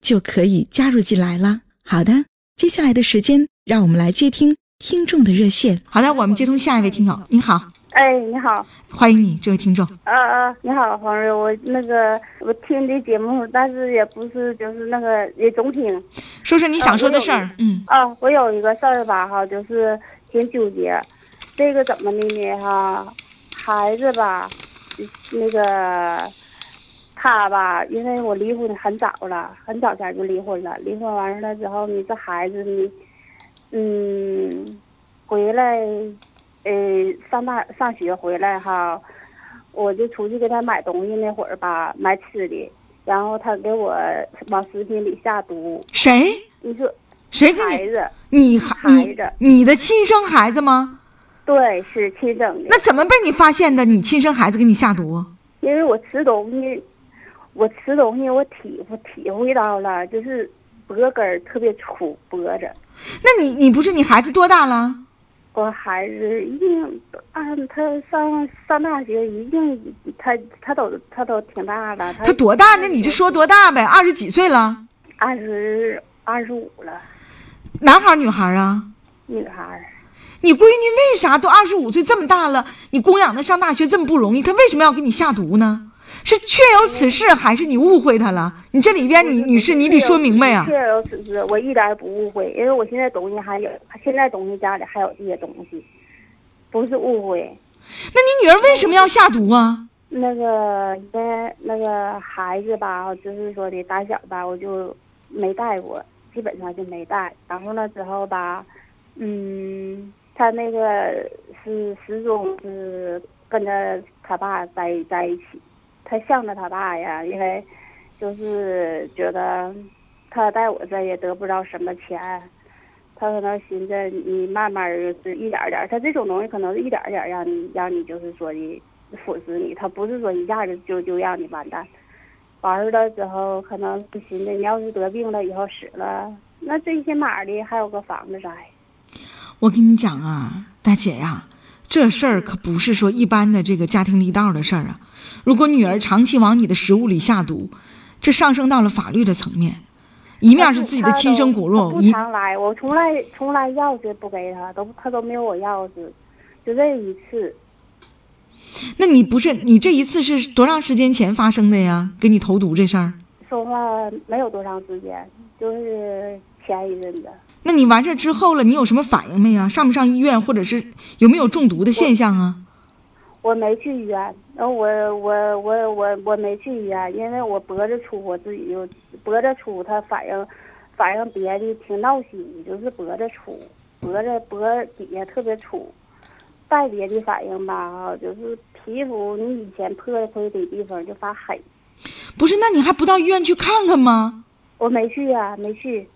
就可以加入进来了。好的，接下来的时间，让我们来接听听众的热线。好的，我们接通下一位听友。你好，哎，你好，欢迎你，这位听众。啊啊，你好，黄瑞，我那个我听的节目，但是也不是就是那个也总听。说说你想说的事儿。嗯。啊，我有一个事儿吧，哈，就是挺纠结。这个怎么的呢？哈，孩子吧，那个他吧，因为我离婚很早了，很早前就离婚了。离婚完事了之后你，这孩子呢，嗯，回来，呃，上大上学回来哈，我就出去给他买东西那会儿吧，买吃的，然后他给我往食品里下毒。谁？你说谁给你？孩子？你孩子？你的亲生孩子吗？对，是亲生的。那怎么被你发现的？你亲生孩子给你下毒？因为我吃东西，我吃东西，我体会体会到了，就是脖根特别粗，脖子。那你你不是你孩子多大了？我孩子已经按他上上大学，已经他他都他都挺大了。他多大？那你就说多大呗？二十几岁了？二十二十五了。男孩女孩啊？女孩。你闺女为啥都二十五岁这么大了，你供养她上大学这么不容易，她为什么要给你下毒呢？是确有此事，还是你误会他了？你这里边，你女士，你得说明白呀。确有此事，我一点也不误会，因为我现在东西还有，现在东西家里还有这些东西，不是误会。那你女儿为什么要下毒啊？那个，那那个孩子吧，就是说的打小吧，我就没带过，基本上就没带。然后呢之后吧，嗯。他那个是始终是跟着他爸在在一起，他向着他爸呀，因为就是觉得他在我这也得不着什么钱，他可能寻思你慢慢就是一点点，他这种东西可能是一点点让你让你就是说的腐蚀你，他不是说一下子就就让你完蛋，完了之后可能寻思你要是得病了以后死了，那最起码的还有个房子在。我跟你讲啊，大姐呀，这事儿可不是说一般的这个家庭里道的事儿啊。如果女儿长期往你的食物里下毒，这上升到了法律的层面。一面是自己的亲生骨肉，不常来，我从来从来钥匙不给他，都他都没有我钥匙，就这一次。那你不是你这一次是多长时间前发生的呀？给你投毒这事儿？说话没有多长时间，就是前一阵子。那你完事之后了，你有什么反应没呀？上不上医院，或者是有没有中毒的现象啊？我没去医院，然后我我我我我没去医院，因为我脖子粗，我自己就脖子粗，它反应反应别的挺闹心，就是脖子粗，脖子脖底下特别粗，带别的反应吧哈，就是皮肤你以前破破的地方就发黑。不是，那你还不到医院去看看吗？我没去呀，没去。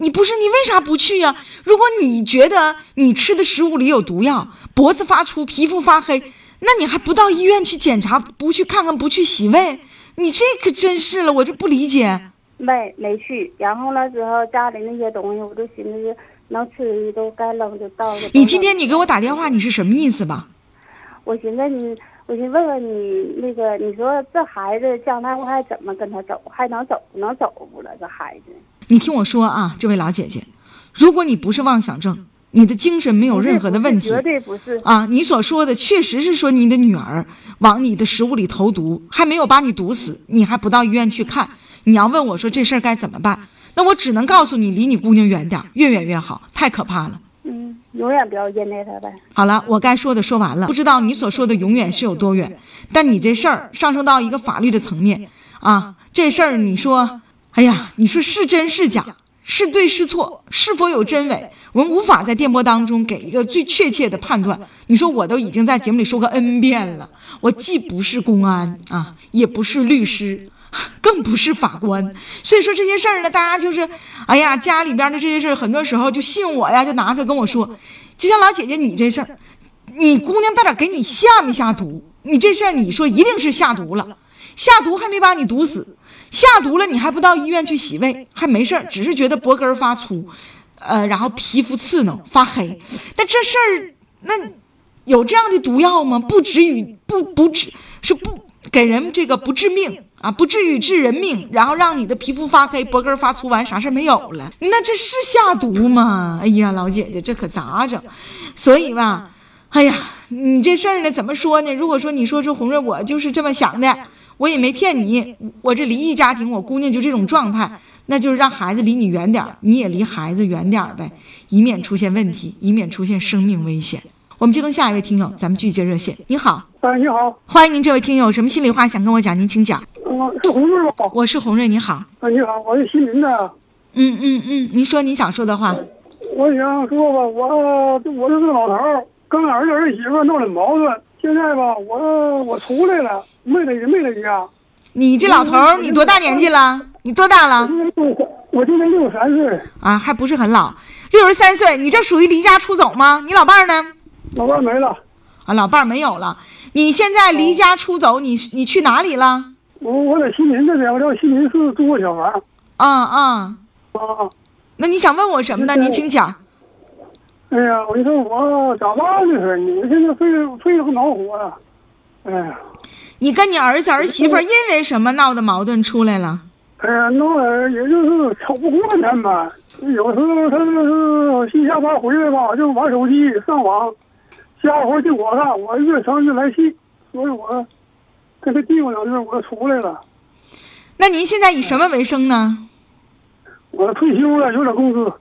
你不是你为啥不去呀？如果你觉得你吃的食物里有毒药，脖子发粗，皮肤发黑，那你还不到医院去检查，不去看看，不去洗胃，你这可真是了，我就不理解。没没去，然后了之后家里那些东西，我都寻思能吃的都该扔就倒了。你今天你给我打电话，你是什么意思吧？我寻思你，我寻问问你那个，你说这孩子将来我还怎么跟他走？还能走能走不了？这孩子。你听我说啊，这位老姐姐，如果你不是妄想症，你的精神没有任何的问题，绝对不是啊。你所说的确实是说你的女儿往你的食物里投毒，还没有把你毒死，你还不到医院去看。你要问我说这事儿该怎么办？那我只能告诉你，离你姑娘远点儿，越远越好，太可怕了。嗯，永远不要依赖他呗。好了，我该说的说完了。不知道你所说的永远是有多远，但你这事儿上升到一个法律的层面啊，这事儿你说，哎呀，你说是真是假，是对是错，是否有真伪，我们无法在电波当中给一个最确切的判断。你说我都已经在节目里说过 N 遍了，我既不是公安啊，也不是律师。更不是法官，所以说这些事儿呢，大家就是，哎呀，家里边的这些事儿，很多时候就信我呀，就拿出来跟我说。就像老姐姐你这事儿，你姑娘到底给你下没下毒？你这事儿你说一定是下毒了，下毒还没把你毒死，下毒了你还不到医院去洗胃，还没事儿，只是觉得脖根发粗，呃，然后皮肤刺挠发黑。那这事儿，那有这样的毒药吗？不止于不不止是不给人这个不致命。啊，不至于致人命，然后让你的皮肤发黑、脖根发粗，完啥事儿没有了？那这是下毒吗？哎呀，老姐姐，这可咋整？所以吧，哎呀，你这事儿呢，怎么说呢？如果说你说说红瑞，我就是这么想的，我也没骗你，我这离异家庭，我姑娘就这种状态，那就是让孩子离你远点你也离孩子远点呗，以免出现问题，以免出现生命危险。我们接通下一位听友，咱们继续接热线。你好，哎，你好，欢迎您，这位听友，有什么心里话想跟我讲？您请讲。嗯，是红瑞吗？我是红瑞，你好。哎，你好，我是新民的。嗯嗯嗯，您说您想说的话。我想说吧，我我这个老头儿跟儿子儿媳妇闹点矛盾，现在吧，我我出来了，没在没在家。你这老头儿，你多大年纪了？你多大了？我今年六十三岁。啊，还不是很老，六十三岁，你这属于离家出走吗？你老伴儿呢？老伴没了，啊，老伴没有了。你现在离家出走，你你去哪里了？我我在西宁这边，我在西宁市住个小房。啊啊啊！那你想问我什么呢？您请讲。哎呀，我说我咋办呢？是你现在费费不恼火了。哎呀，你跟你儿子儿媳妇因为什么闹的矛盾出来了？哎呀，闹的也就是吵不过他们。有时候他就是新下班回来吧，就玩手机上网，家伙就我干，我越生越来气，所以我跟他嘀咕两句，我就出来了。那您现在以什么为生呢？我退休了，有点工资。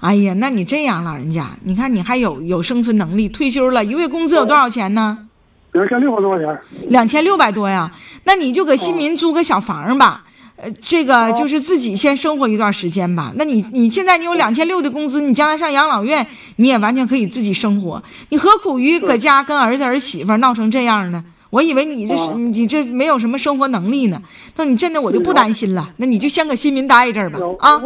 哎呀，那你这样，老人家，你看你还有有生存能力，退休了，一个月工资有多少钱呢？两千六百多块钱。两千六百多呀？那你就搁新民租个小房吧。呃，这个就是自己先生活一段时间吧。那你你现在你有两千六的工资，你将来上养老院，你也完全可以自己生活。你何苦于搁家跟儿子儿媳妇闹成这样呢？我以为你这是你这没有什么生活能力呢。那你真的我就不担心了。那你就先搁新民待一阵吧。啊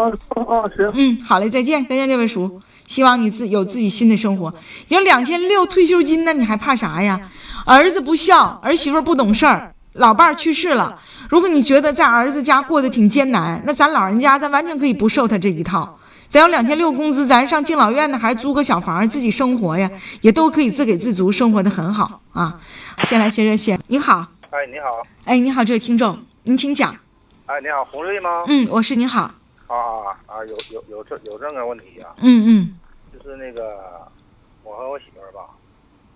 啊啊！行。嗯，好嘞，再见，再见，这位叔。希望你自有自己新的生活。有两千六退休金，那你还怕啥呀？儿子不孝，儿媳妇不懂事儿。老伴儿去世了，如果你觉得在儿子家过得挺艰难，那咱老人家咱完全可以不受他这一套。咱有两千六工资，咱上敬老院呢，还是租个小房自己生活呀，也都可以自给自足，生活的很好啊。先来接热线，你好。哎，你好。哎，你好，这位听众，您请讲。哎，你好，洪瑞吗？嗯，我是。你好。啊啊，有有有这有这个问题啊？嗯嗯。就是那个，我和我媳妇儿吧，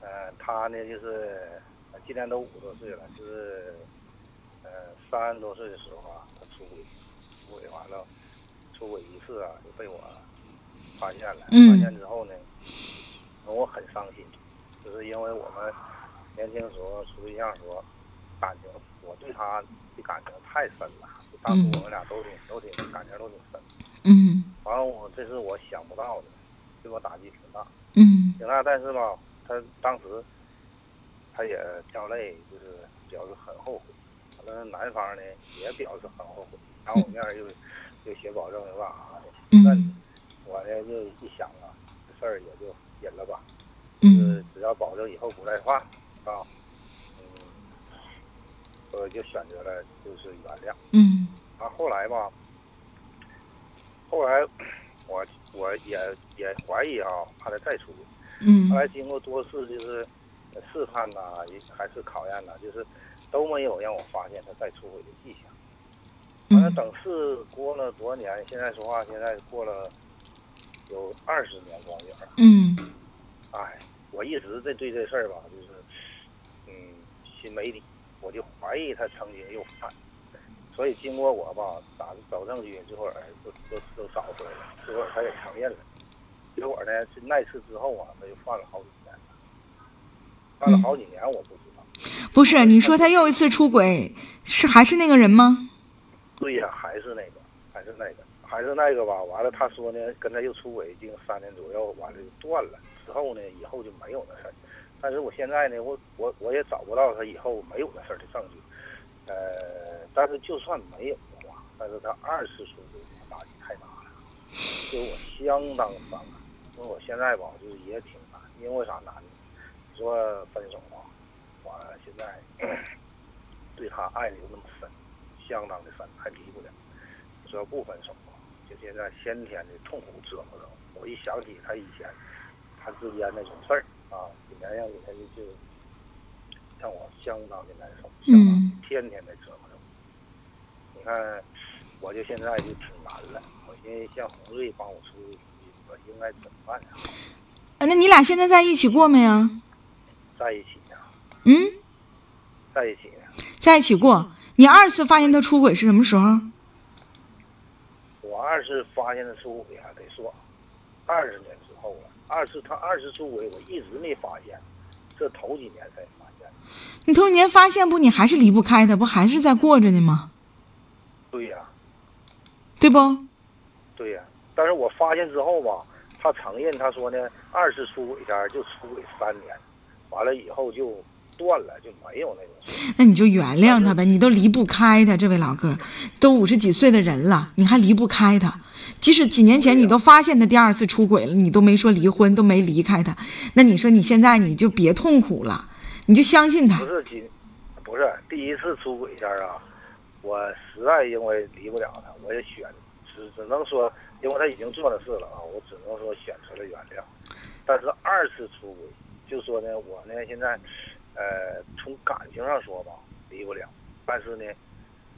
呃，她呢就是。今年都五十多岁了，就是，呃，三十多岁的时候啊，她出轨，出轨完了，出轨一次啊，就被我发现了。发现之后呢，我很伤心，就是因为我们年轻时候处对象时候，感情，我对她的感情太深了。当时我们俩都挺都挺感情都挺深。嗯。完了，我这是我想不到的，对我打击挺大。嗯。挺大，但是吧，他当时。他也掉泪，就是表示很后悔。完了，男方呢也表示很后悔，当我面又又写保证又干啥的。那我呢就一想啊，这事儿也就忍了吧，就是只要保证以后不再犯啊，嗯，我就选择了就是原谅。嗯。啊后来吧，后来我我也也怀疑啊，怕他再出轨。嗯。后来经过多次就是。试探呐，还是考验呐，就是都没有让我发现他再出轨的迹象。完了，等事过了多少年？现在说话，现在过了有二十年光景了。嗯。哎，我一直在对这事儿吧，就是嗯心没底，我就怀疑他曾经又犯。所以经过我吧打找证据，最后儿都都都找出来了，最后他也承认了。结果呢，是那次之后啊，他就犯了好几年了，犯了好几年，我不知道。不是，你说他又一次出轨，是还是那个人吗？对呀，还是那个，还是那个，还是那个吧。完了，他说呢，跟他又出轨已经三年左右，完了就断了。之后呢，以后就没有那事儿。但是我现在呢，我我我也找不到他以后没有那事儿的证据。呃，但是就算没有的话，但是他二次出轨打击太大了，所以我相当反感。因为我现在吧，就是也挺难，因为啥难呢？你说分手吧，我现在 对他爱的又那么深，相当的深，还离不了。你说不分手吧，就现在先天的痛苦折磨着我。我一想起他以前他之间那种事儿啊，原谅给他就就让我相当的难受，相当嗯天天的折磨着我。你看，我就现在就挺难了。我寻思像红瑞帮我出主意，我应该怎么办呢？啊那你俩现在在一起过没呀？在一起呢，嗯，在一起呢。在一起过。你二次发现他出轨是什么时候？我二次发现他出轨还得说二十年。二次他二次出轨，我一直没发现，这头几年才发现。你头几年发现不？你还是离不开他，不还是在过着呢吗？对呀、对不？对呀、但是我发现之后吧，他承认，他说呢，二次出轨前就出轨三年，完了以后就断了，就没有那种。那你就原谅他呗，你都离不开他，这位老哥，都五十几岁的人了，你还离不开他。即使几年前你都发现他第二次出轨了，你都没说离婚，都没离开他，那你说你现在你就别痛苦了，你就相信他不。是几，不是第一次出轨前儿啊，我实在因为离不了他，我也选，只只能说，因为他已经做了事了啊，我只能说选择了原谅。但是二次出轨，就说呢，我呢现在，呃，从感情上说吧，离不了，但是呢，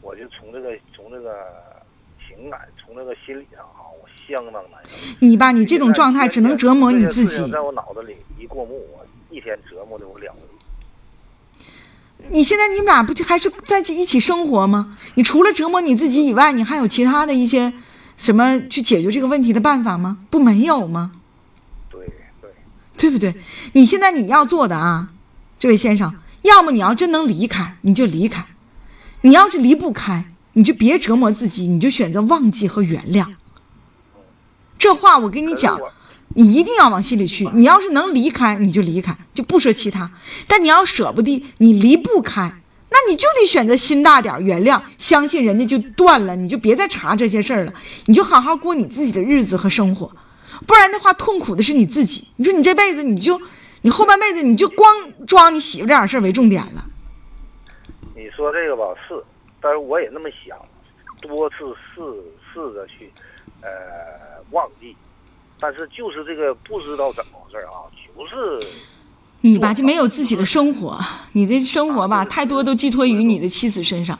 我就从这个从这个情感，从这个心理上哈，我相当难受。你吧，你这种状态只能折磨你自己。在我脑子里一过目，我一天折磨的我两回你现在你们俩不就还是在一起生活吗？你除了折磨你自己以外，你还有其他的一些什么去解决这个问题的办法吗？不没有吗？对对。对不对？你现在你要做的啊，这位先生，要么你要真能离开，你就离开；你要是离不开，你就别折磨自己，你就选择忘记和原谅。这话我跟你讲，你一定要往心里去。你要是能离开，你就离开，就不说其他。但你要舍不得，你离不开，那你就得选择心大点，原谅，相信人家就断了，你就别再查这些事儿了，你就好好过你自己的日子和生活。不然的话，痛苦的是你自己。你说你这辈子，你就你后半辈子，你就光装你媳妇这点事儿为重点了。你说这个吧是，但是我也那么想，多次试试着去，呃，忘记，但是就是这个不知道怎么回事啊，就是你吧就没有自己的生活，你的生活吧太多都寄托于你的妻子身上，